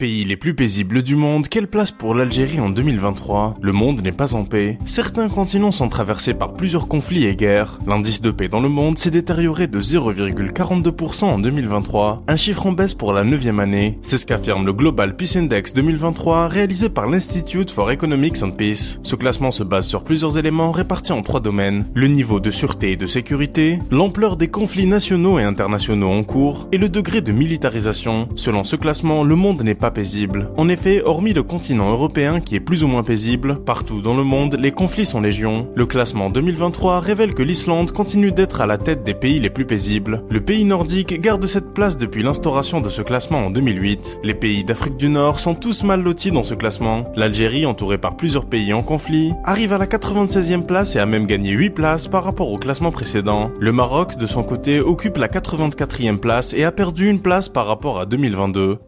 Pays les plus paisibles du monde, quelle place pour l'Algérie en 2023 Le monde n'est pas en paix. Certains continents sont traversés par plusieurs conflits et guerres. L'indice de paix dans le monde s'est détérioré de 0,42% en 2023, un chiffre en baisse pour la neuvième année. C'est ce qu'affirme le Global Peace Index 2023 réalisé par l'Institute for Economics and Peace. Ce classement se base sur plusieurs éléments répartis en trois domaines. Le niveau de sûreté et de sécurité, l'ampleur des conflits nationaux et internationaux en cours, et le degré de militarisation. Selon ce classement, le monde n'est paisible. En effet, hormis le continent européen qui est plus ou moins paisible, partout dans le monde, les conflits sont légion. Le classement 2023 révèle que l'Islande continue d'être à la tête des pays les plus paisibles. Le pays nordique garde cette place depuis l'instauration de ce classement en 2008. Les pays d'Afrique du Nord sont tous mal lotis dans ce classement. L'Algérie, entourée par plusieurs pays en conflit, arrive à la 96e place et a même gagné 8 places par rapport au classement précédent. Le Maroc, de son côté, occupe la 84e place et a perdu une place par rapport à 2022.